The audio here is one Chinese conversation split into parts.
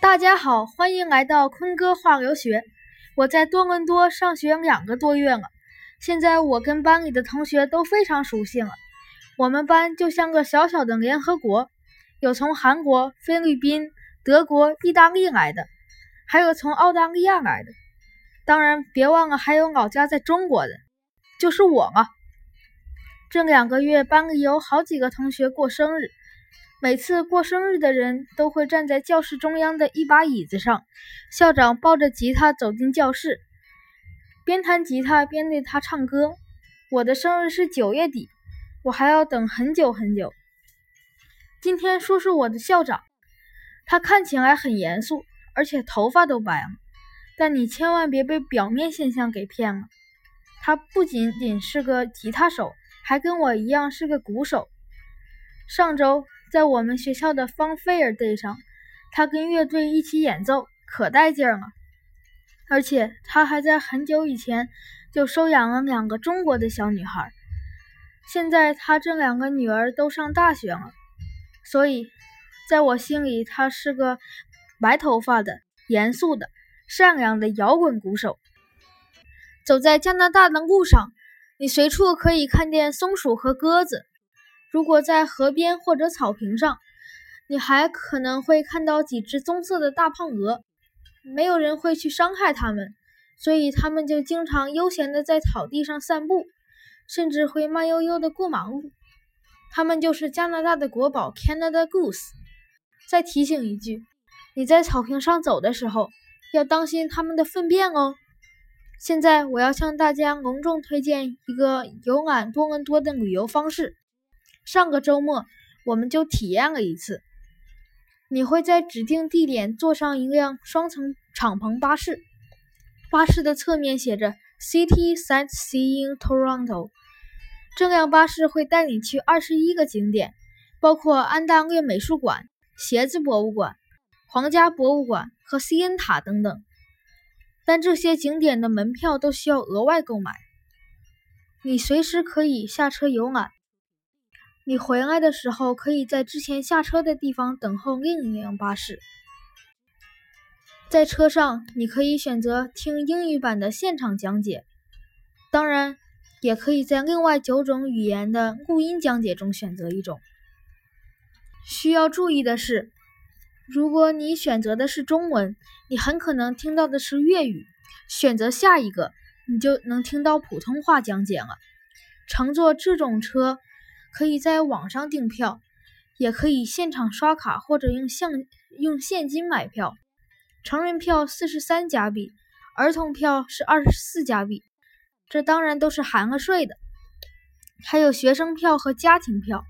大家好，欢迎来到坤哥话留学。我在多伦多上学两个多月了，现在我跟班里的同学都非常熟悉了。我们班就像个小小的联合国，有从韩国、菲律宾、德国、意大利来的，还有从澳大利亚来的。当然，别忘了还有老家在中国的，就是我了。这两个月，班里有好几个同学过生日。每次过生日的人都会站在教室中央的一把椅子上，校长抱着吉他走进教室，边弹吉他边对他唱歌。我的生日是九月底，我还要等很久很久。今天说说我的校长，他看起来很严肃，而且头发都白了，但你千万别被表面现象给骗了。他不仅仅是个吉他手，还跟我一样是个鼓手。上周。在我们学校的 Fun Fair Day 上，他跟乐队一起演奏，可带劲了。而且他还在很久以前就收养了两个中国的小女孩。现在他这两个女儿都上大学了，所以在我心里，他是个白头发的、严肃的、善良的摇滚鼓手。走在加拿大的路上，你随处可以看见松鼠和鸽子。如果在河边或者草坪上，你还可能会看到几只棕色的大胖鹅。没有人会去伤害它们，所以它们就经常悠闲地在草地上散步，甚至会慢悠悠地过马路。它们就是加拿大的国宝 Canada Goose。再提醒一句，你在草坪上走的时候要当心它们的粪便哦。现在我要向大家隆重推荐一个游览多伦多的旅游方式。上个周末，我们就体验了一次。你会在指定地点坐上一辆双层敞篷巴士，巴士的侧面写着 “City Sightseeing Toronto”。这辆巴士会带你去二十一个景点，包括安大略美术馆、鞋子博物馆、皇家博物馆和西恩塔等等。但这些景点的门票都需要额外购买。你随时可以下车游览。你回来的时候，可以在之前下车的地方等候另一辆巴士。在车上，你可以选择听英语版的现场讲解，当然，也可以在另外九种语言的录音讲解中选择一种。需要注意的是，如果你选择的是中文，你很可能听到的是粤语；选择下一个，你就能听到普通话讲解了。乘坐这种车。可以在网上订票，也可以现场刷卡或者用现用现金买票。成人票四十三加币，儿童票是二十四加币，这当然都是含了税的。还有学生票和家庭票，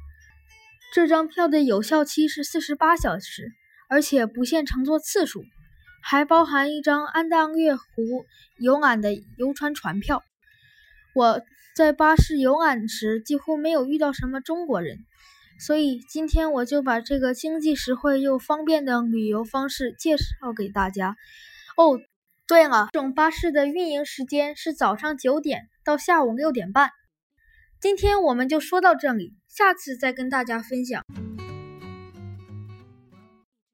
这张票的有效期是四十八小时，而且不限乘坐次数，还包含一张安大略湖游览的游船船票。我。在巴士游览时，几乎没有遇到什么中国人，所以今天我就把这个经济实惠又方便的旅游方式介绍给大家。哦，对了，这种巴士的运营时间是早上九点到下午六点半。今天我们就说到这里，下次再跟大家分享。